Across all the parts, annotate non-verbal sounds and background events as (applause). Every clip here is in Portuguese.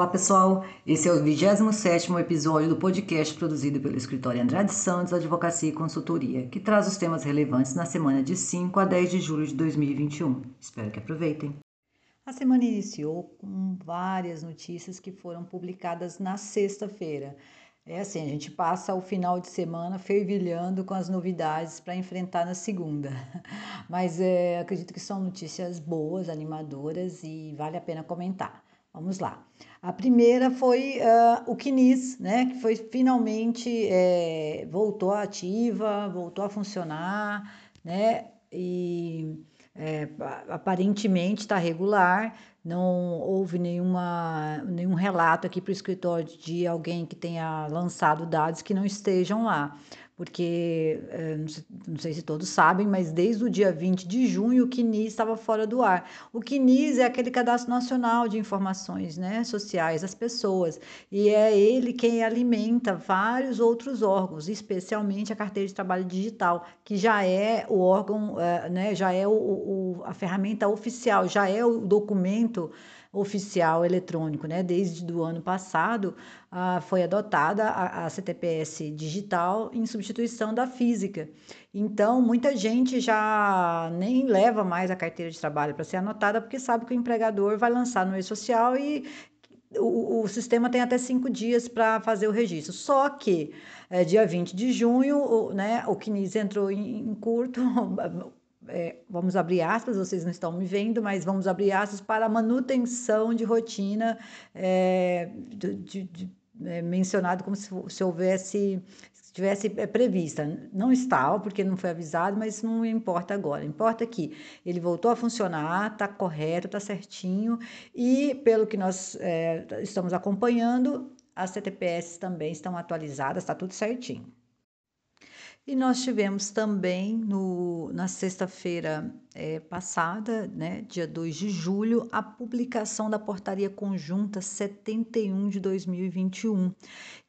Olá pessoal, esse é o 27º episódio do podcast produzido pelo escritório Andrade Santos Advocacia e Consultoria, que traz os temas relevantes na semana de 5 a 10 de julho de 2021. Espero que aproveitem. A semana iniciou com várias notícias que foram publicadas na sexta-feira. É assim, a gente passa o final de semana fervilhando com as novidades para enfrentar na segunda. (laughs) Mas é, acredito que são notícias boas, animadoras e vale a pena comentar. Vamos lá. A primeira foi uh, o CNIS, né, que foi finalmente é, voltou ativa, voltou a funcionar, né, e é, aparentemente está regular. Não houve nenhuma, nenhum relato aqui para o escritório de alguém que tenha lançado dados que não estejam lá porque eh, não sei se todos sabem, mas desde o dia 20 de junho o CNIS estava fora do ar. O CNIS é aquele cadastro nacional de informações né, sociais das pessoas, e é ele quem alimenta vários outros órgãos, especialmente a carteira de trabalho digital, que já é o órgão, eh, né, já é o, o, a ferramenta oficial, já é o documento oficial eletrônico, né? Desde o ano passado ah, foi adotada a, a CTPS digital em substituição da física. Então, muita gente já nem leva mais a carteira de trabalho para ser anotada, porque sabe que o empregador vai lançar no e-social e o, o, sistema tem até cinco dias para fazer o registro. Só que é, dia 20 de junho, o, né, o CNIS entrou em, em curto, (laughs) é, vamos abrir aspas, vocês não estão me vendo, mas vamos abrir aspas para manutenção de rotina é, de, de, de, é, mencionado como se, se houvesse estivesse é, prevista. Não está, porque não foi avisado, mas não importa agora. Importa que ele voltou a funcionar, está correto, está certinho, e pelo que nós é, estamos acompanhando, as CTPS também estão atualizadas, está tudo certinho. E nós tivemos também no, na sexta-feira é, passada, né, dia 2 de julho, a publicação da Portaria Conjunta 71 de 2021,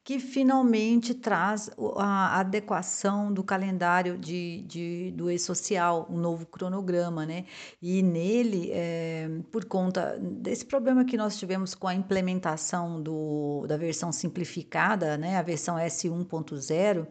que finalmente traz a adequação do calendário de, de do e-social, um novo cronograma, né? E nele, é, por conta desse problema que nós tivemos com a implementação do, da versão simplificada, né, a versão S1.0,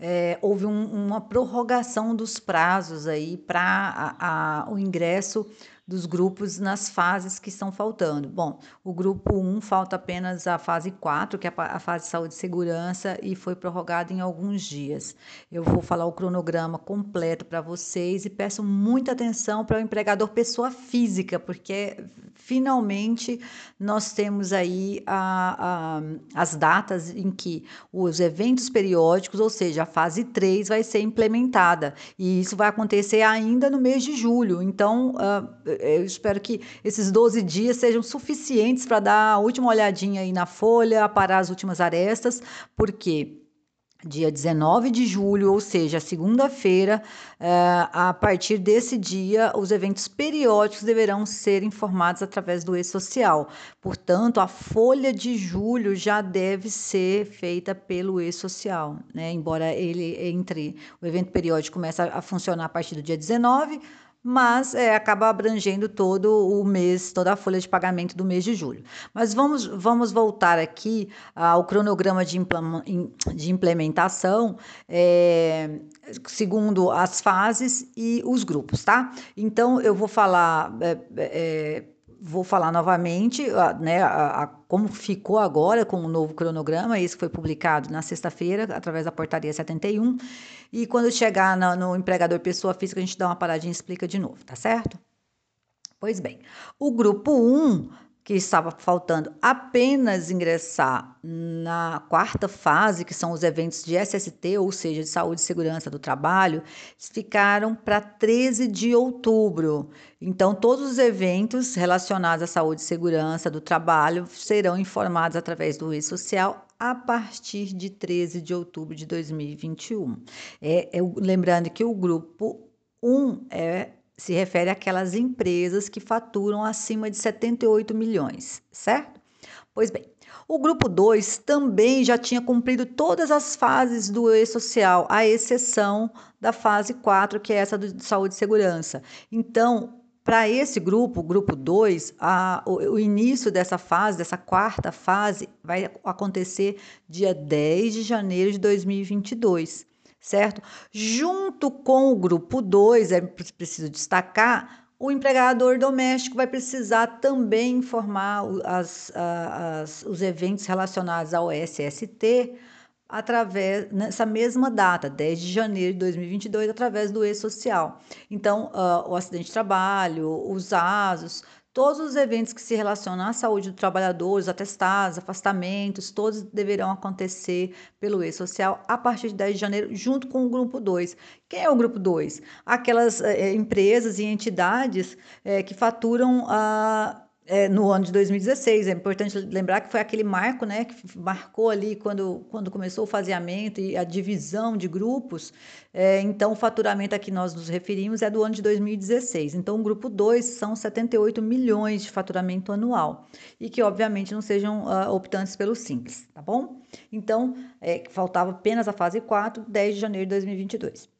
é, houve um, uma prorrogação dos prazos aí para o ingresso dos grupos nas fases que estão faltando. Bom, o grupo 1 falta apenas a fase 4, que é a fase de saúde e segurança, e foi prorrogada em alguns dias. Eu vou falar o cronograma completo para vocês e peço muita atenção para o empregador pessoa física, porque finalmente nós temos aí a, a, as datas em que os eventos periódicos, ou seja, a fase 3 vai ser implementada, e isso vai acontecer ainda no mês de julho. Então, uh, eu espero que esses 12 dias sejam suficientes para dar a última olhadinha aí na folha, parar as últimas arestas, porque dia 19 de julho, ou seja, segunda-feira, eh, a partir desse dia, os eventos periódicos deverão ser informados através do e-social. Portanto, a folha de julho já deve ser feita pelo e-social, né? Embora ele entre o evento periódico comece a funcionar a partir do dia 19, mas é, acaba abrangendo todo o mês, toda a folha de pagamento do mês de julho. Mas vamos, vamos voltar aqui ao cronograma de, implementação, é, segundo as fases e os grupos, tá? Então, eu vou falar. É, é vou falar novamente né, a, a, como ficou agora com o novo cronograma, isso foi publicado na sexta-feira, através da portaria 71, e quando chegar no, no empregador pessoa física, a gente dá uma paradinha e explica de novo, tá certo? Pois bem, o grupo 1 que estava faltando apenas ingressar na quarta fase, que são os eventos de SST, ou seja, de saúde e segurança do trabalho, ficaram para 13 de outubro. Então, todos os eventos relacionados à saúde e segurança do trabalho serão informados através do e-social a partir de 13 de outubro de 2021. É, é, lembrando que o grupo 1 é se refere àquelas empresas que faturam acima de 78 milhões, certo? Pois bem, o grupo 2 também já tinha cumprido todas as fases do e-social, à exceção da fase 4, que é essa de saúde e segurança. Então, para esse grupo, grupo 2, o, o, início dessa fase, dessa quarta fase, vai acontecer dia 10 de janeiro de 2022, certo? Junto com o grupo 2, é preciso destacar, o empregador doméstico vai precisar também informar as, as, os eventos relacionados ao SST, através nessa mesma data, 10 de janeiro de 2022, através do e-social. Então, uh, o acidente de trabalho, os ASOS, todos os eventos que se relacionam à saúde do trabalhador, os atestados, afastamentos, todos deverão acontecer pelo e-social a partir de 10 de janeiro, junto com o grupo 2. Quem é o grupo 2? Aquelas eh, empresas e entidades eh, que faturam a é, no ano de 2016. É importante lembrar que foi aquele marco, né, que marcou ali quando, quando começou o faseamento e a divisão de grupos. É, então, o faturamento a que nós nos referimos é do ano de 2016. Então, o grupo 2 são 78 milhões de faturamento anual e que, obviamente, não sejam uh, optantes pelo Simples, tá bom? Então, é, faltava apenas a fase 4, 10 de janeiro de 2022.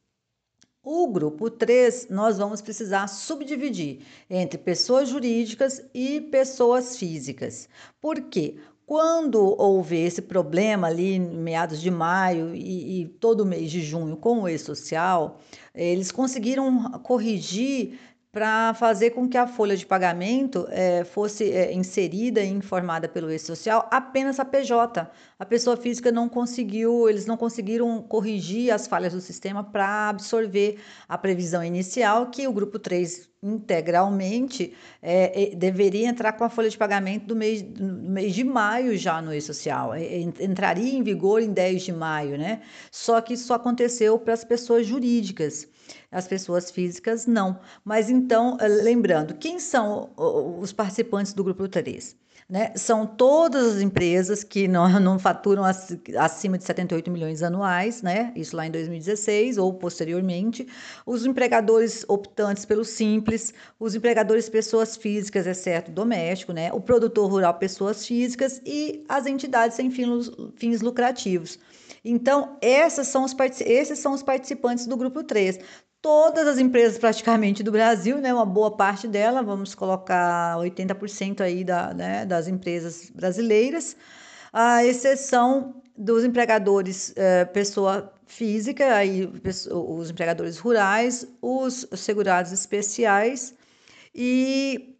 O grupo 3, nós vamos precisar subdividir entre pessoas jurídicas e pessoas físicas. Por quê? Quando houve esse problema ali em meados de maio e, e todo mês de junho com o e-social, eles conseguiram corrigir para fazer com que a folha de pagamento é, fosse é, inserida e informada pelo e-social apenas a PJ. A pessoa física não conseguiu, eles não conseguiram corrigir as falhas do sistema para absorver a previsão inicial que o grupo 3 integralmente é, deveria entrar com a folha de pagamento do mês, do mês de maio já no e-social. Entraria em vigor em 10 de maio, né? Só que isso aconteceu para as pessoas jurídicas as pessoas físicas não. Mas então, lembrando, quem são os participantes do grupo 3? Né? São todas as empresas que não, (laughs) não faturam acima de 78 milhões anuais, né? isso lá em 2016 ou posteriormente, os empregadores optantes pelo Simples, os empregadores pessoas físicas, exceto doméstico, né? o produtor rural pessoas físicas e as entidades sem fins, fins lucrativos. Então, são os, esses são os participantes do grupo 3 todas as empresas praticamente do Brasil, né, uma boa parte dela, vamos colocar 80% aí da, né, das empresas brasileiras, à exceção dos empregadores é, pessoa física, aí, os empregadores rurais, os segurados especiais e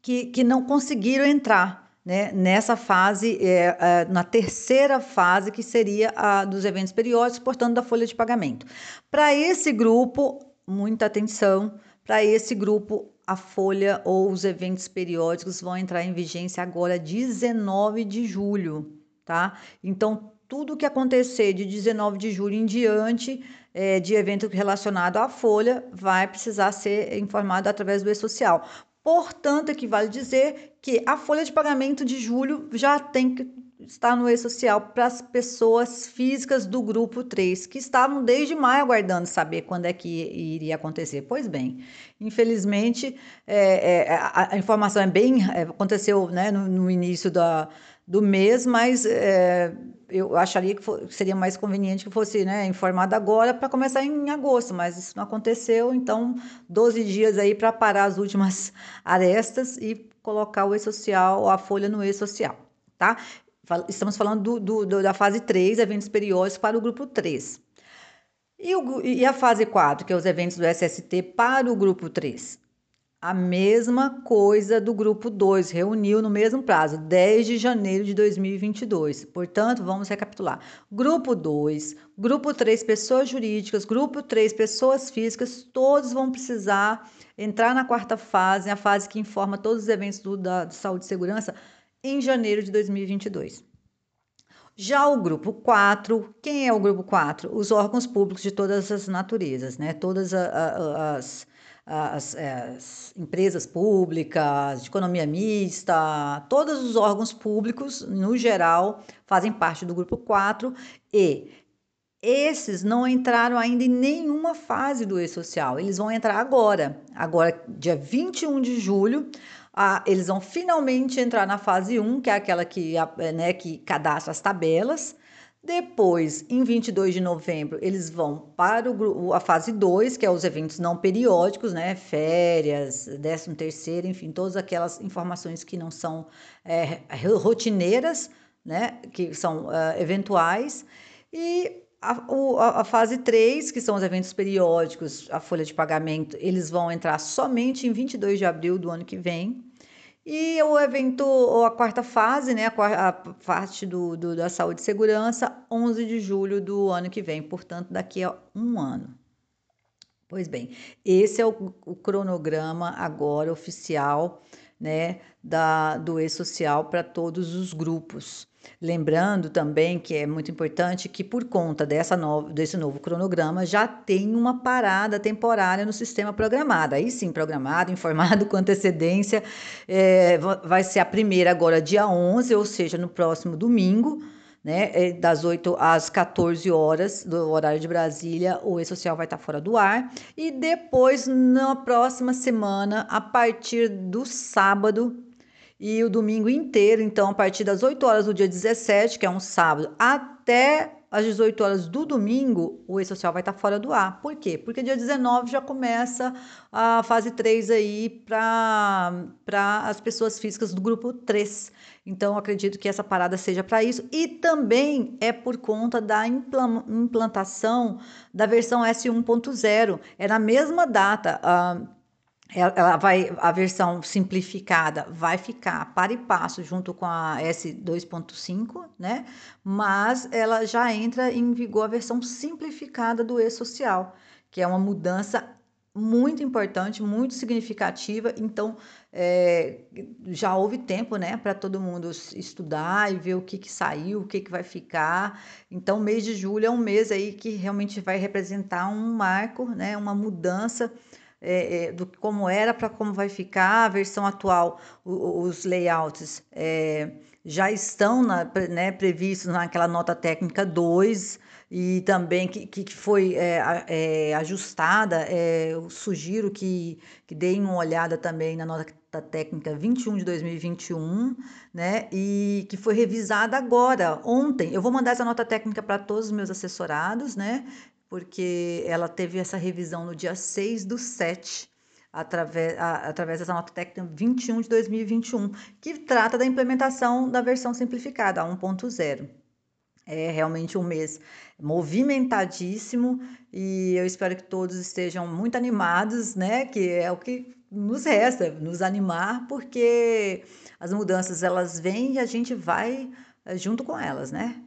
que, que não conseguiram entrar né, nessa fase, é, é, na terceira fase, que seria a dos eventos periódicos, portanto, da folha de pagamento. Para esse grupo, muita atenção, para esse grupo, a folha ou os eventos periódicos vão entrar em vigência agora, 19 de julho, tá? Então, tudo que acontecer de 19 de julho em diante, é, de evento relacionado à folha, vai precisar ser informado através do e-social. Portanto, equivale dizer que a folha de pagamento de julho já tem que estar no e-social para as pessoas físicas do grupo 3, que estavam desde maio aguardando saber quando é que iria acontecer. Pois bem, infelizmente, é, é, a, a, informação é bem. É, aconteceu né, no, no início da do mês, mas é, eu acharia que, seria mais conveniente que fosse né, informado agora para começar em agosto, mas isso não aconteceu, então 12 dias aí para parar as últimas (laughs) arestas e colocar o e-social, a folha no e-social, tá? Estamos falando do, do, da fase 3, eventos periódicos para o grupo 3. E, o, e a fase 4, que é os eventos do SST para o grupo 3? A mesma coisa do grupo 2, reuniu no mesmo prazo, 10 de janeiro de 2022. Portanto, vamos recapitular. Grupo 2, grupo 3, pessoas jurídicas, grupo 3, pessoas físicas, todos vão precisar entrar na quarta fase, a fase que informa todos os eventos do, da, de saúde e segurança, em janeiro de 2022. Já o grupo 4, quem é o grupo 4? Os órgãos públicos de todas as naturezas, né? Todas as as, as, empresas públicas, de economia mista, todos os órgãos públicos, no geral, fazem parte do grupo 4 e esses não entraram ainda em nenhuma fase do e-social. Eles vão entrar agora. Agora, dia 21 de julho, ah, eles vão finalmente entrar na fase 1, que é aquela que, né, que cadastra as tabelas Depois, em 22 de novembro, eles vão para o, a fase 2, que é os eventos não periódicos, né? Férias, 13 terceiro, enfim, todas aquelas informações que não são é, rotineiras, né? Que são uh, eventuais. E a, o, a, fase 3, que são os eventos periódicos, a folha de pagamento, eles vão entrar somente em 22 de abril do ano que vem. E o evento, ou a quarta fase, né, a, parte do, do, da saúde e segurança, 11 de julho do ano que vem, portanto, daqui a um ano. Pois bem, esse é o, o cronograma agora oficial né, da, do e-social para todos os grupos. Lembrando também que é muito importante que, por conta dessa novo, desse novo cronograma, já tem uma parada temporária no sistema programado. Aí sim, programado, (laughs) informado com antecedência. É, vai ser a primeira agora, dia 11, ou seja, no próximo domingo. Né, é, das 8 às 14 horas do horário de Brasília, o E-Social vai estar fora do ar. E depois, na próxima semana, a partir do sábado, e o domingo inteiro, então a partir das 8 horas do dia 17, que é um sábado, até às 18 horas do domingo, o E-Social vai estar fora do ar. Por quê? Porque dia 19 já começa a fase 3 aí para as pessoas físicas do grupo 3. Então, acredito que essa parada seja para isso. E também é por conta da implantação da versão S1.0. É na mesma data. Uh, ela vai a versão simplificada vai ficar para e passo junto com a S2.5, né? Mas ela já entra em vigor a versão simplificada do e-social, que é uma mudança muito importante, muito significativa. Então, é, já houve tempo, né, para todo mundo estudar e ver o que, que saiu, o que, que vai ficar. Então, mês de julho é um mês aí que realmente vai representar um marco, né, uma mudança é, é, do como era para como vai ficar. A versão atual, o, os layouts é, já estão na, né, previstos naquela nota técnica 2 e também que, que foi é, é, ajustada. É, eu sugiro que, que deem uma olhada também na nota técnica 21 de 2021, né? E que foi revisada agora, ontem. Eu vou mandar essa nota técnica para todos os meus assessorados, né? Porque ela teve essa revisão no dia 6 do 7, através, a, através dessa nota técnica 21 de 2021, que trata da implementação da versão simplificada, a 1.0. É realmente um mês movimentadíssimo e eu espero que todos estejam muito animados, né? Que é o que nos resta, nos animar, porque as mudanças elas vêm e a gente vai eh, junto com elas, né?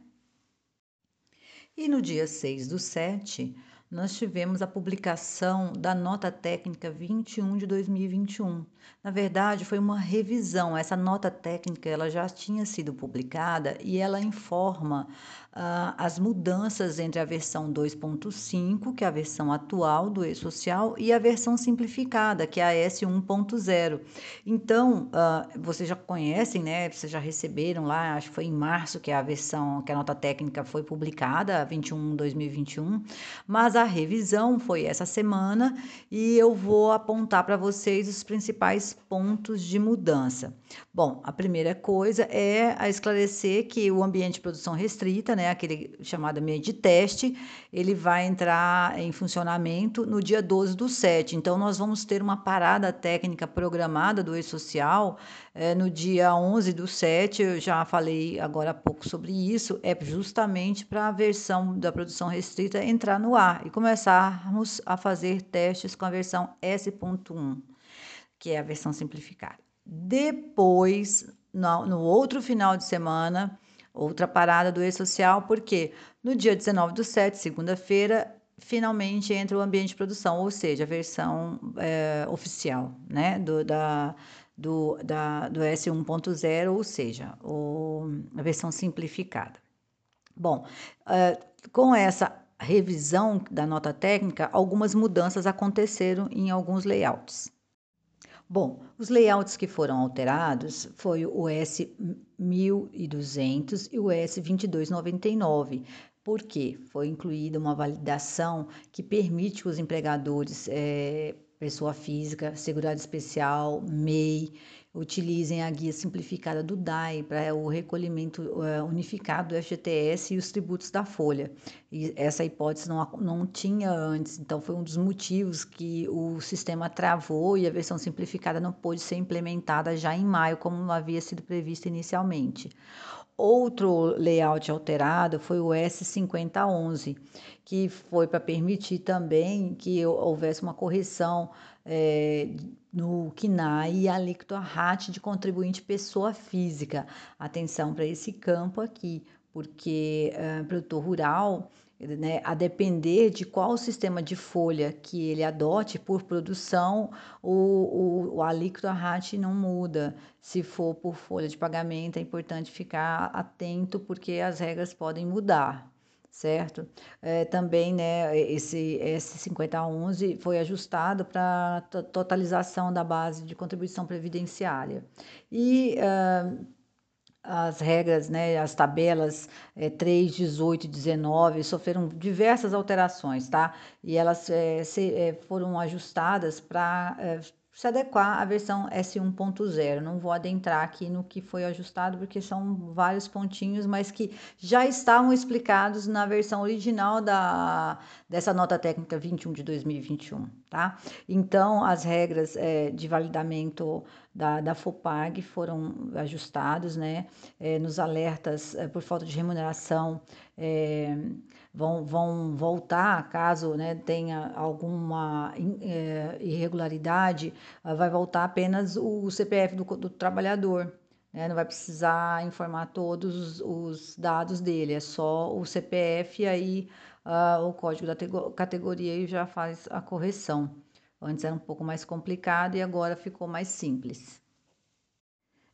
E no dia 6 do 7, nós tivemos a publicação da nota técnica 21 de 2021. Na verdade, foi uma revisão. Essa nota técnica ela já tinha sido publicada e ela informa uh, as mudanças entre a versão 2.5, que é a versão atual do e-social, e a versão simplificada, que é a S1.0. Então, uh, vocês já conhecem, né? Vocês já receberam lá, acho que foi em março que a versão, que a nota técnica foi publicada, 21 2021, mas a revisão foi essa semana e eu vou apontar para vocês os principais pontos de mudança. Bom, a primeira coisa é a esclarecer que o ambiente de produção restrita, né, aquele chamado ambiente de teste, ele vai entrar em funcionamento no dia 12 do 7. Então, nós vamos ter uma parada técnica programada do e-social é, no dia 11 do 7. Eu já falei agora há pouco sobre isso. É justamente para a versão da produção restrita entrar no ar e começarmos a fazer testes com a versão S.1, que é a versão simplificada. Depois, no, no outro final de semana, outra parada do e-social, porque no dia 19 do 7, segunda-feira, finalmente entra o ambiente de produção, ou seja, a versão é, oficial né, do, da, do, da, do S1.0, ou seja, o, a versão simplificada. Bom, é, com essa revisão da nota técnica, algumas mudanças aconteceram em alguns layouts. Bom, os layouts que foram alterados foi o S1200 e o S2299. Por quê? Foi incluída uma validação que permite os empregadores é, pessoa física, segurado especial, MEI, utilizem a guia simplificada do DAI para o recolhimento uh, unificado do FGTS e os tributos da Folha. E essa hipótese não, não tinha antes, então foi um dos motivos que o sistema travou e a versão simplificada não pôde ser implementada já em maio, como havia sido previsto inicialmente. Outro layout alterado foi o S5011, que foi para permitir também que houvesse uma correção é, no KNAI e alíquota RAT de contribuinte pessoa física. Atenção para esse campo aqui, porque é, produtor rural, né, a depender de qual sistema de folha que ele adote por produção, o, o, o alíquota RAT não muda. Se for por folha de pagamento, é importante ficar atento, porque as regras podem mudar certo? É, também, né, esse S5011 foi ajustado para totalização da base de contribuição previdenciária. E uh, as regras, né, as tabelas é, 3, 18 e 19 sofreram diversas alterações, tá? E elas é, se, é, foram ajustadas para é, se adequar à versão S1.0. Não vou adentrar aqui no que foi ajustado, porque são vários pontinhos, mas que já estavam explicados na versão original da, dessa nota técnica 21 de 2021, tá? Então, as regras é, de validamento da, da FOPAG foram ajustados, né? É, nos alertas é, por falta de remuneração, é, vão, vão voltar, caso né, tenha alguma é, irregularidade, ah, vai voltar apenas o CPF do, do trabalhador. Né? Não vai precisar informar todos os dados dele, é só o CPF e aí uh, o código da categoria e já faz a correção. Antes era um pouco mais complicado e agora ficou mais simples.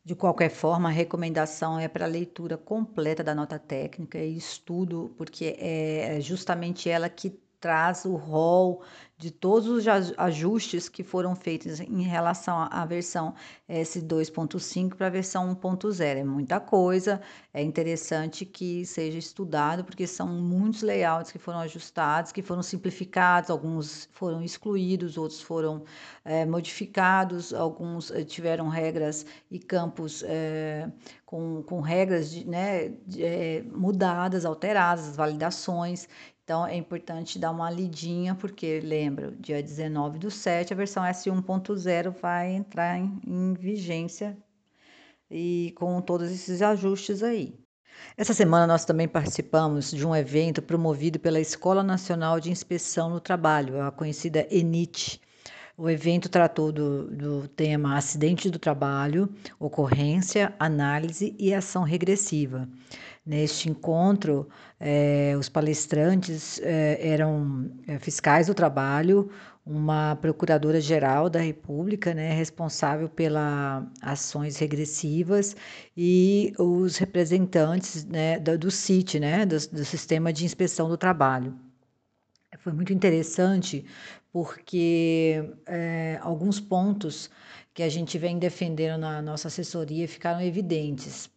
De qualquer forma, a recomendação é para a leitura completa da nota técnica e estudo, porque é justamente ela que traz o rol de todos os ajustes que foram feitos em relação à versão S2.5 para a versão 1.0. É muita coisa, é interessante que seja estudado, porque são muitos layouts que foram ajustados, que foram simplificados, alguns foram excluídos, outros foram é, modificados, alguns é, tiveram regras e campos é, com, com regras de, né, de, mudadas, alteradas, validações. Então é importante dar uma lidinha, porque lembra, dia 19 do 7, a versão S1.0 vai entrar em, em vigência e com todos esses ajustes aí. Essa semana nós também participamos de um evento promovido pela Escola Nacional de Inspeção no Trabalho, a conhecida ENIT. O evento tratou do, do, tema acidente do trabalho, ocorrência, análise e ação regressiva. Neste encontro, eh, os palestrantes eh, eram eh, fiscais do trabalho, uma procuradora-geral da República, né, responsável pelas ações regressivas, e os representantes né, do, do CIT, né, do, do Sistema de Inspeção do Trabalho. Foi muito interessante porque é, alguns pontos que a gente vem defendendo na nossa assessoria ficaram evidentes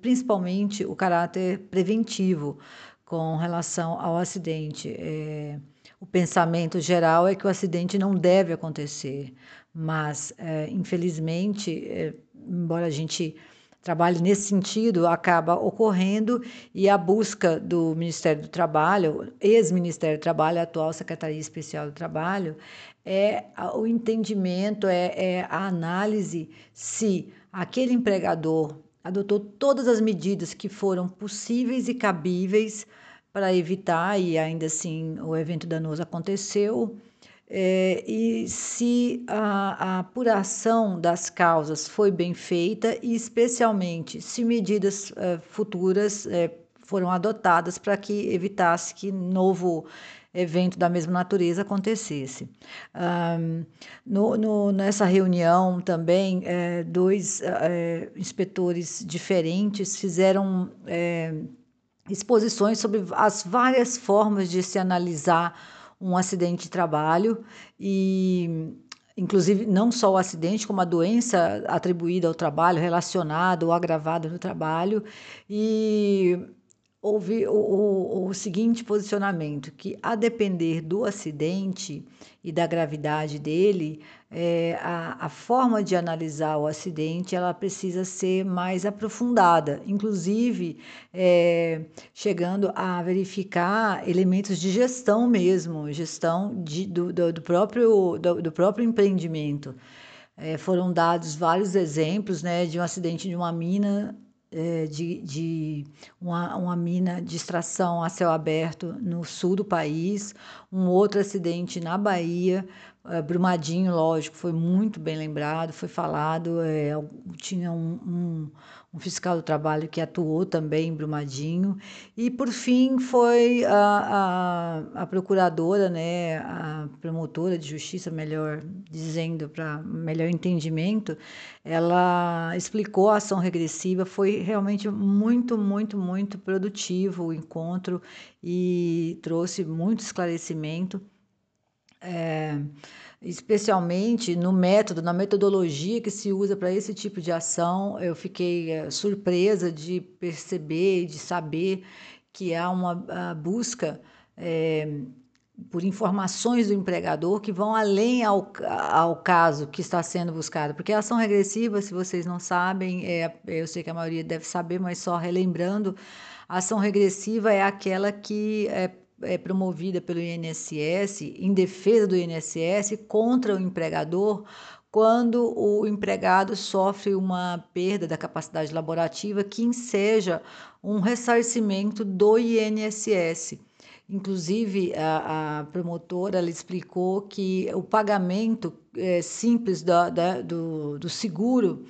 principalmente o caráter preventivo com relação ao acidente. É, o pensamento geral é que o acidente não deve acontecer, mas, é, infelizmente, é, embora a gente trabalhe nesse sentido, acaba ocorrendo e a busca do Ministério do Trabalho, ex-Ministério do Trabalho, atual Secretaria Especial do Trabalho, é o entendimento, é, é a análise se aquele empregador adotou todas as medidas que foram possíveis e cabíveis para evitar, e ainda assim o evento danoso aconteceu, é, e se a, a, apuração das causas foi bem feita e, especialmente, se medidas é, futuras é, foram adotadas para que evitasse que novo evento da mesma natureza acontecesse. Um, no, no, nessa reunião também, é, dois é, inspetores diferentes fizeram é, exposições sobre as várias formas de se analisar um acidente de trabalho e inclusive não só o acidente, como a doença atribuída ao trabalho, relacionada ou agravada no trabalho, e houve o, o, o, seguinte posicionamento: que a depender do acidente e da gravidade dele, é, a, a forma de analisar o acidente ela precisa ser mais aprofundada, inclusive é, chegando a verificar elementos de gestão mesmo, gestão de, do, do, do, próprio, do, do próprio empreendimento. É, foram dados vários exemplos né, de um acidente de uma mina é, de, de uma, uma, mina de extração a céu aberto no sul do país, um outro acidente na Bahia, é, Brumadinho, lógico, foi muito bem lembrado, foi falado, é, tinha um, um um fiscal do trabalho que atuou também em Brumadinho. E, por fim, foi a, a, a procuradora, né, a promotora de justiça, melhor dizendo, para melhor entendimento, ela explicou a ação regressiva. Foi realmente muito, muito, muito produtivo o encontro e trouxe muito esclarecimento. É, especialmente no método, na metodologia que se usa para esse tipo de ação. Eu fiquei é, surpresa de perceber, de saber que há uma busca é, por informações do empregador que vão além ao, ao caso que está sendo buscado. Porque a ação regressiva, se vocês não sabem, é, eu sei que a maioria deve saber, mas só relembrando, a ação regressiva é aquela que é, é, promovida pelo INSS, em defesa do INSS, contra o empregador, quando o empregado sofre uma perda da capacidade laborativa que enseja um ressarcimento do INSS. Inclusive, a, a promotora ela explicou que o pagamento é, simples da, da, do, do seguro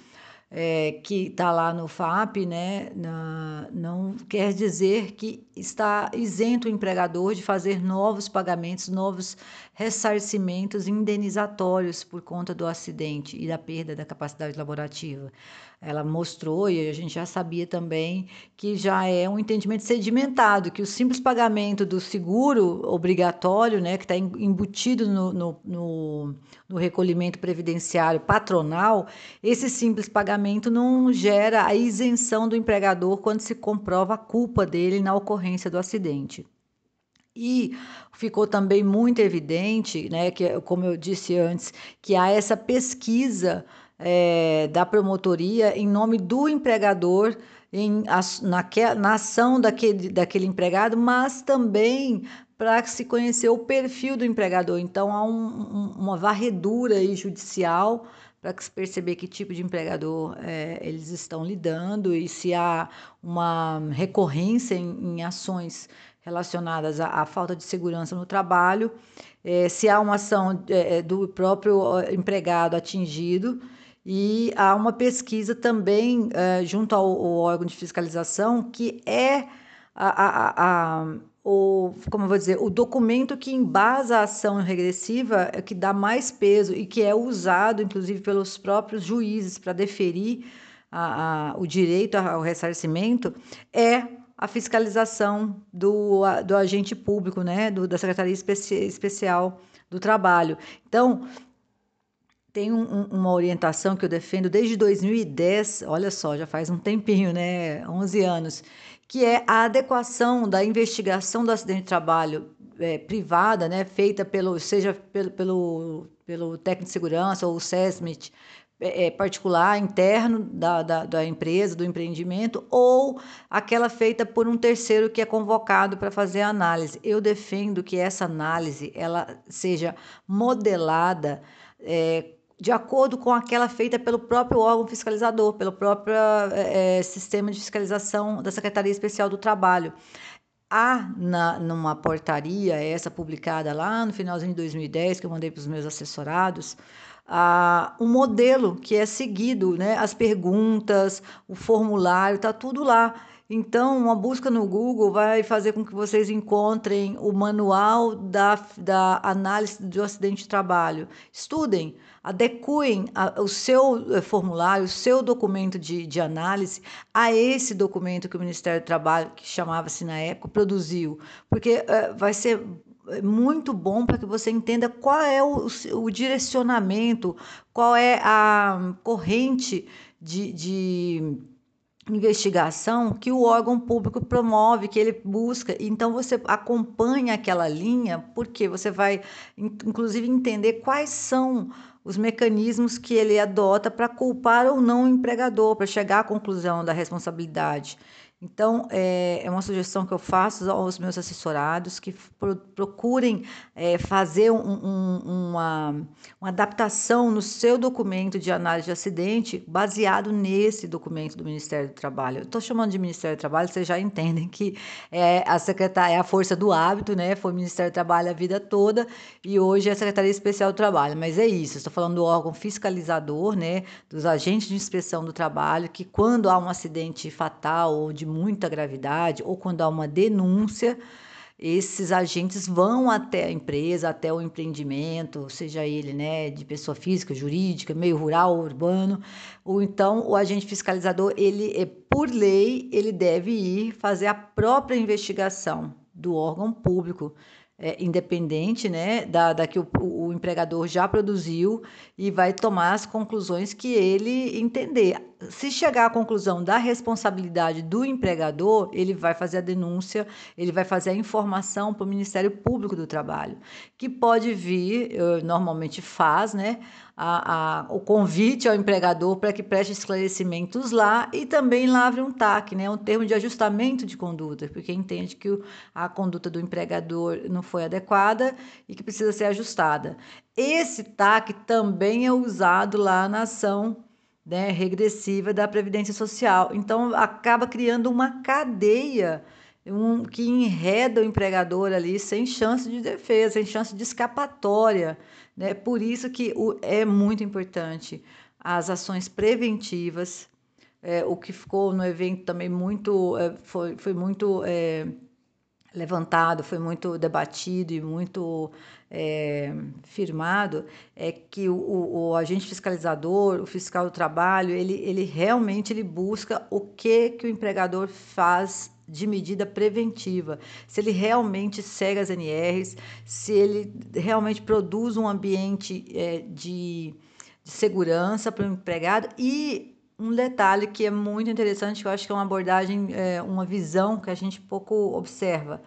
é, que está lá no FAP, né, na, não quer dizer que está isento o empregador de fazer novos pagamentos, novos ressarcimentos indenizatórios por conta do acidente e da perda da capacidade laborativa ela mostrou, e a gente já sabia também, que já é um entendimento sedimentado, que o simples pagamento do seguro obrigatório, né, que está embutido no, no, no, no recolhimento previdenciário patronal, esse simples pagamento não gera a isenção do empregador quando se comprova a culpa dele na ocorrência do acidente. E ficou também muito evidente, né, que, como eu disse antes, que há essa pesquisa é, da promotoria em nome do empregador em, na, na ação daquele, daquele empregado, mas também para se conhecer o perfil do empregador. Então, há um, um, uma varredura aí judicial para se perceber que tipo de empregador é, eles estão lidando e se há uma recorrência em, em ações relacionadas à, à, falta de segurança no trabalho, é, se há uma ação é, do próprio empregado atingido. E há uma pesquisa também uh, junto ao, ao, órgão de fiscalização que é a, a, a, o, como vou dizer, o documento que embasa a ação regressiva, é que dá mais peso e que é usado, inclusive, pelos próprios juízes para deferir o direito ao ressarcimento, é a fiscalização do, do agente público, né, do, da Secretaria Especi Especial do Trabalho. Então, tem um, uma orientação que eu defendo desde 2010, olha só, já faz um tempinho, né? 11 anos, que é a adequação da investigação do acidente de trabalho é, privada, né, feita pelo, seja pelo, pelo, pelo técnico de segurança ou o SESMIT, é, é, particular, interno da, da, da, empresa, do empreendimento, ou aquela feita por um terceiro que é convocado para fazer a análise. Eu defendo que essa análise ela seja modelada é, de acordo com aquela feita pelo próprio órgão fiscalizador, pelo próprio é, sistema de fiscalização da Secretaria Especial do Trabalho. Há na, numa portaria, essa publicada lá no finalzinho de 2010, que eu mandei para os meus assessorados, ah, um modelo que é seguido, né? as perguntas, o formulário, está tudo lá. Então, uma busca no Google vai fazer com que vocês encontrem o manual da, da análise do acidente de trabalho. Estudem, adequem a, o seu eh, formulário, o seu documento de, de análise a esse documento que o Ministério do Trabalho, que chamava-se na época, produziu, porque uh, vai ser muito bom para que você entenda qual é o, o direcionamento, qual é a corrente de, de investigação que o órgão público promove, que ele busca. Então você acompanha aquela linha, porque você vai, inclusive, entender quais são os mecanismos que ele adota para culpar ou não o empregador, para chegar à conclusão da responsabilidade. Então, é, é, uma sugestão que eu faço aos meus assessorados que pro, procurem é, fazer um, um, uma, uma adaptação no seu documento de análise de acidente baseado nesse documento do Ministério do Trabalho. Estou chamando de Ministério do Trabalho, vocês já entendem que é a secretária é a força do hábito, né? Foi o Ministério do Trabalho a vida toda e hoje é a Secretaria Especial do Trabalho. Mas é isso, estou falando do órgão fiscalizador, né? Dos agentes de inspeção do trabalho, que quando há um acidente fatal ou de muita gravidade ou quando há uma denúncia, esses agentes vão até a empresa, até o empreendimento, seja ele né, de pessoa física, jurídica, meio rural, urbano, ou então o agente fiscalizador, ele é por lei, ele deve ir fazer a própria investigação do órgão público é, independente, né, da, da que o, o, empregador já produziu e vai tomar as conclusões que ele entender. Se chegar à conclusão da responsabilidade do empregador, ele vai fazer a denúncia, ele vai fazer a informação para o Ministério Público do Trabalho, que pode vir, normalmente faz, né, a, a, o convite ao empregador para que preste esclarecimentos lá e também lavre um TAC, né, um termo de ajustamento de conduta, porque entende que o, a conduta do empregador não foi adequada e que precisa ser ajustada. Esse TAC também é usado lá na ação né, regressiva da Previdência Social. Então, acaba criando uma cadeia um, que enreda o empregador ali sem chance de defesa, sem chance de escapatória. Né? Por isso que o, é muito importante as ações preventivas. É, o que ficou no evento também muito é, foi, foi muito é, levantado, foi muito debatido e muito é, firmado é que o, o, o, agente fiscalizador, o fiscal do trabalho, ele, ele realmente ele busca o que que o empregador faz de medida preventiva, se ele realmente segue as NRs, se ele realmente produz um ambiente é, de, de segurança para o empregado e um detalhe que é muito interessante, eu acho que é uma abordagem, é, uma visão que a gente pouco observa.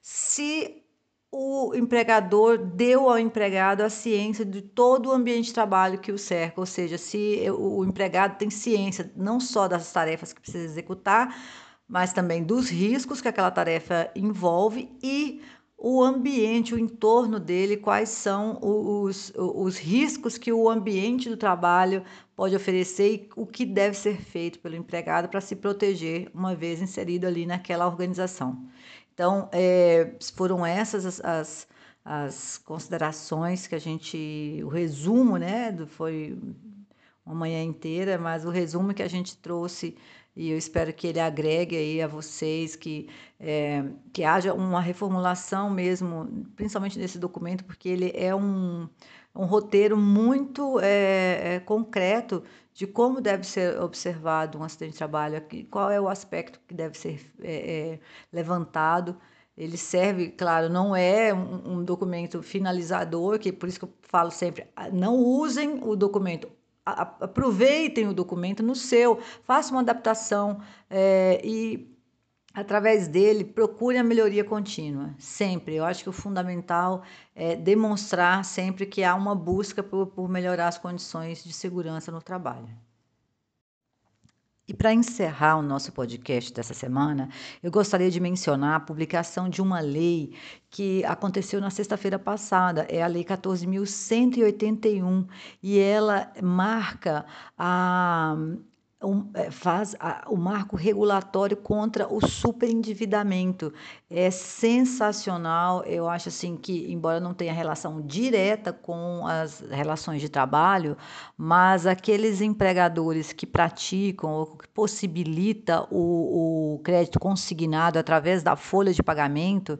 Se o empregador deu ao empregado a ciência de todo o ambiente de trabalho que o cerca, ou seja, se o empregado tem ciência não só das tarefas que precisa executar, mas também dos riscos que aquela tarefa envolve e o ambiente, o entorno dele, quais são os, os riscos que o ambiente do trabalho pode oferecer e o que deve ser feito pelo empregado para se proteger uma vez inserido ali naquela organização. Então, é, foram essas as, as, as, considerações que a gente, o resumo, né, foi uma manhã inteira, mas o resumo que a gente trouxe e eu espero que ele agregue aí a vocês, que, é, que haja uma reformulação mesmo, principalmente nesse documento, porque ele é um, um roteiro muito é, é, concreto de como deve ser observado um acidente de trabalho, qual é o aspecto que deve ser é, é, levantado. Ele serve, claro, não é um, um documento finalizador, que por isso que eu falo sempre, não usem o documento aproveitem o documento no seu, façam uma adaptação é, e através dele procure a melhoria contínua, sempre. Eu acho que o fundamental é demonstrar sempre que há uma busca por, por melhorar as condições de segurança no trabalho. E para encerrar o nosso podcast dessa semana, eu gostaria de mencionar a publicação de uma lei que aconteceu na sexta-feira passada, é a Lei 14.181, e ela marca a um, é, faz a, o marco regulatório contra o superendividamento. É sensacional. Eu acho assim que, embora não tenha relação direta com as relações de trabalho, mas aqueles empregadores que praticam ou que possibilita o, o crédito consignado através da folha de pagamento,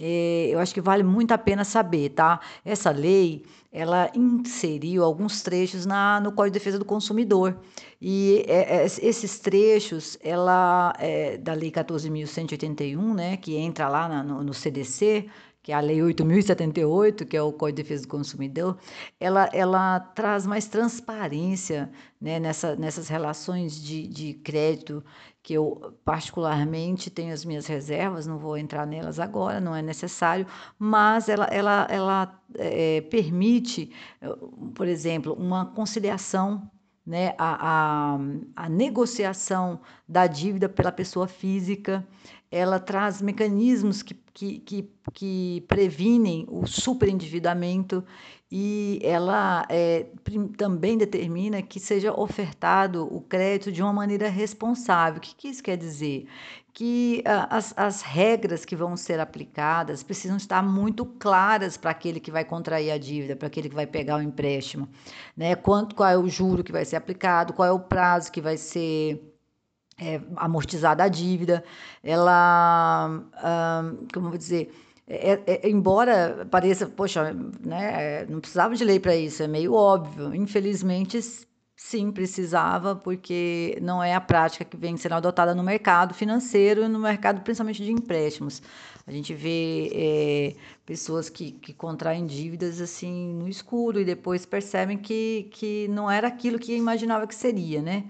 eu acho que vale muito a pena saber, tá? Essa lei, ela inseriu alguns trechos na, no Código de Defesa do Consumidor. E é, é, esses trechos, ela é, da Lei 14.181, né, que entra lá na, no, no, CDC, que é a Lei 8.078, que é o Código de Defesa do Consumidor, ela, ela traz mais transparência né, nessa, nessas relações de, de crédito, que eu particularmente tenho as minhas reservas, não vou entrar nelas agora, não é necessário, mas ela, ela, ela é, permite, por exemplo, uma conciliação né, a, a, a negociação da dívida pela pessoa física, ela traz mecanismos que, que, que, que previnem o superendividamento e ela é, também determina que seja ofertado o crédito de uma maneira responsável. O que, que isso quer dizer? Que ah, as, as regras que vão ser aplicadas precisam estar muito claras para aquele que vai contrair a dívida, para aquele que vai pegar o empréstimo. Né? Quanto, qual é o juro que vai ser aplicado, qual é o prazo que vai ser é, amortizada a dívida, ela, ah, como eu vou dizer, é, é, embora pareça, poxa, né, não precisava de lei para isso, é meio óbvio. Infelizmente, sim, precisava, porque não é a prática que vem sendo adotada no mercado financeiro e no mercado principalmente de empréstimos. A gente vê é, pessoas que, que contraem dívidas assim no escuro e depois percebem que, que não era aquilo que imaginava que seria, né?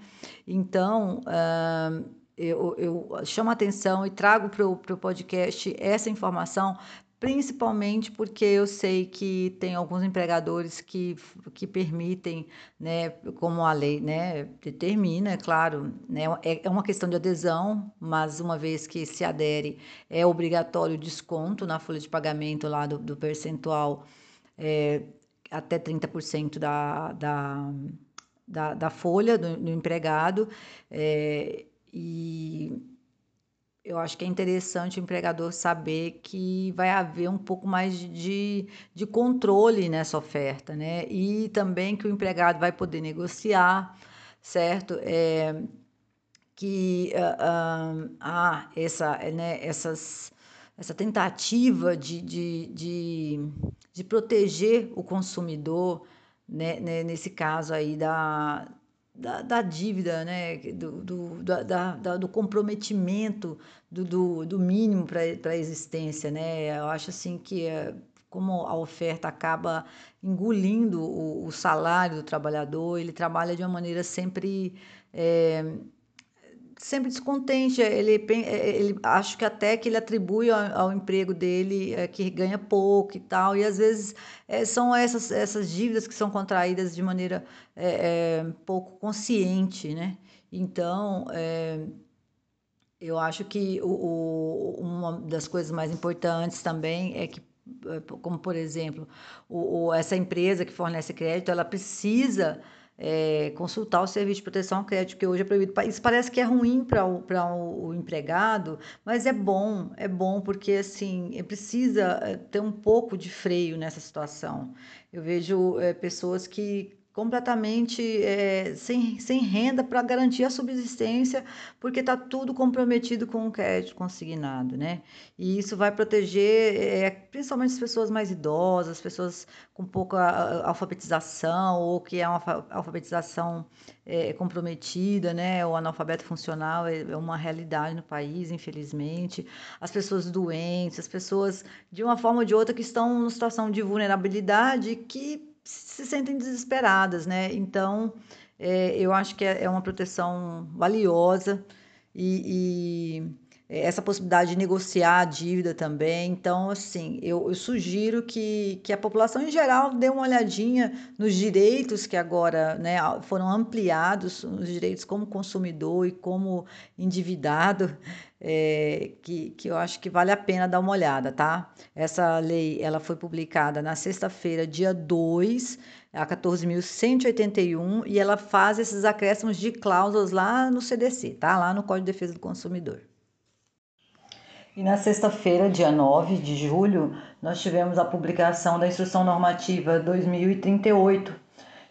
Então, uh, eu, eu chamo a atenção e trago para o podcast essa informação principalmente porque eu sei que tem alguns empregadores que, que permitem, né, como a lei né, determina, é claro, né, é, é uma questão de adesão, mas uma vez que se adere, é obrigatório desconto na folha de pagamento lá do, do percentual é, até 30% da, da, da, da folha do, do empregado. É, e eu acho que é interessante o empregador saber que vai haver um pouco mais de, de controle nessa oferta, né? E também que o empregado vai poder negociar, certo? É, que uh, uh, há essa, né, essas, essa tentativa de, de, de, de proteger o consumidor, né, né, nesse caso aí da, da, da dívida, né? do, do, da, da, do comprometimento do, do, do mínimo para a existência. Né? Eu acho assim que é, como a oferta acaba engolindo o, o, salário do trabalhador, ele trabalha de uma maneira sempre. É, sempre descontente. Ele, ele acho que até que ele atribui ao, ao emprego dele é, que ganha pouco e tal. E às vezes é, são essas, essas dívidas que são contraídas de maneira é, pouco consciente, né? Então, eu acho que o, o, uma das coisas mais importantes também é que como por exemplo, o, o, essa empresa que fornece crédito, ela precisa é, consultar o serviço de proteção ao crédito, que hoje é proibido. Isso parece que é ruim para o, o, empregado, mas é bom, é bom porque assim precisa é, ter um pouco de freio nessa situação. Eu vejo é, pessoas que completamente é, sem, sem renda para garantir a subsistência, porque está tudo comprometido com o crédito consignado, né? E isso vai proteger é, principalmente as pessoas mais idosas, pessoas com pouca alfabetização ou que é uma alfabetização é, comprometida, né? O analfabeto funcional é, é uma realidade no país, infelizmente. As pessoas doentes, as pessoas de uma forma ou de outra que estão numa situação de vulnerabilidade que se sentem desesperadas, né? Então, é, eu acho que é, é uma proteção valiosa e, e, essa possibilidade de negociar a dívida também. Então, assim, eu, eu, sugiro que, que a população em geral dê uma olhadinha nos direitos que agora né, foram ampliados, os direitos como consumidor e como endividado (laughs) é, que, que eu acho que vale a pena dar uma olhada, tá? Essa lei ela foi publicada na sexta-feira, dia 2, a 14.181, e ela faz esses acréscimos de cláusulas lá no CDC, tá? Lá no Código de Defesa do Consumidor. E na sexta-feira, dia 9 de julho, nós tivemos a publicação da Instrução Normativa 2038,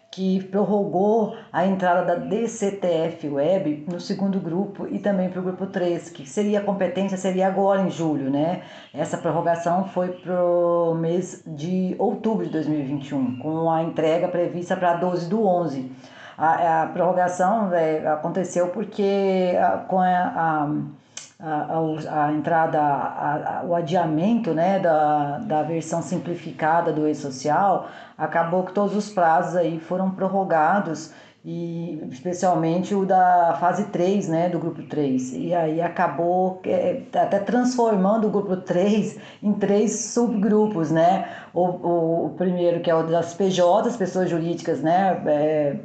que prorrogou a entrada da DCTF Web no segundo grupo e também para o grupo 3, que seria a competência, seria agora em julho, né? Essa prorrogação foi para o mês de outubro de 2021, com a entrega prevista para 12 do 11. A, a prorrogação é, aconteceu porque a, com a, a a, a entrada, a, a, o adiamento né, da, da versão simplificada do e-social, acabou que todos os prazos aí foram prorrogados e especialmente o da fase 3, né, do grupo 3. E aí acabou é, até transformando o grupo 3 em três subgrupos, né? O, o, o primeiro que é o das PJs, pessoas jurídicas, né, é,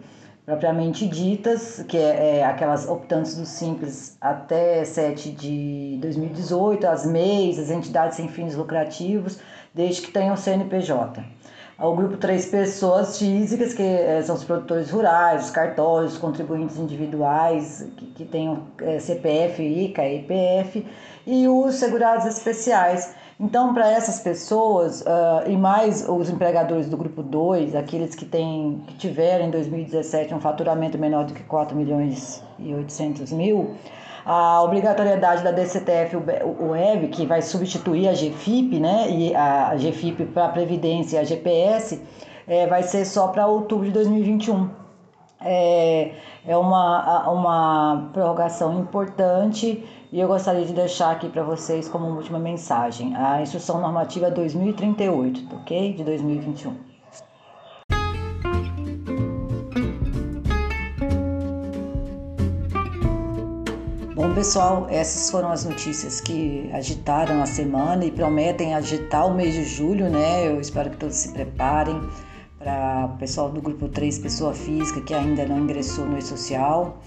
propriamente ditas, que é, é, aquelas optantes do Simples até 7 de 2018, as MEIs, as entidades sem fins lucrativos, desde que tenham CNPJ. O grupo três pessoas físicas, que é, são os produtores rurais, os cartórios, os contribuintes individuais, que, que tenham é, CPF, ICA, IPF, e os segurados especiais. Então, para essas pessoas, uh, e mais os empregadores do grupo 2, aqueles que, têm, que tiveram em 2017 um faturamento menor do que 4 milhões e 800 mil, a obrigatoriedade da DCTF Web, que vai substituir a GFIP, né, e a GFIP para a Previdência e a GPS, é, vai ser só para outubro de 2021. É, é uma, uma prorrogação importante e eu gostaria de deixar aqui para vocês como última mensagem a Instrução Normativa 2038, ok? De 2021. Bom, pessoal, essas foram as notícias que agitaram a semana e prometem agitar o mês de julho, né? Eu espero que todos se preparem para o pessoal do grupo 3, pessoa física, que ainda não ingressou no e-social,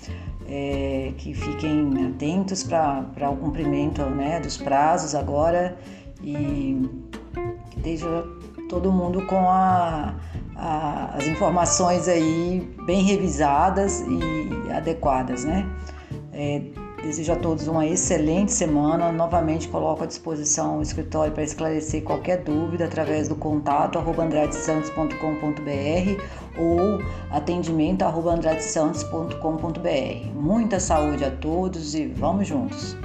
é, que fiquem atentos para o cumprimento né, dos prazos agora e que esteja todo mundo com a, a, as informações aí bem revisadas e adequadas, né? É, Desejo a todos uma excelente semana. Novamente coloco à disposição o escritório para esclarecer qualquer dúvida através do contato andradesantos.com.br ou atendimento andradesantos.com.br. Muita saúde a todos e vamos juntos!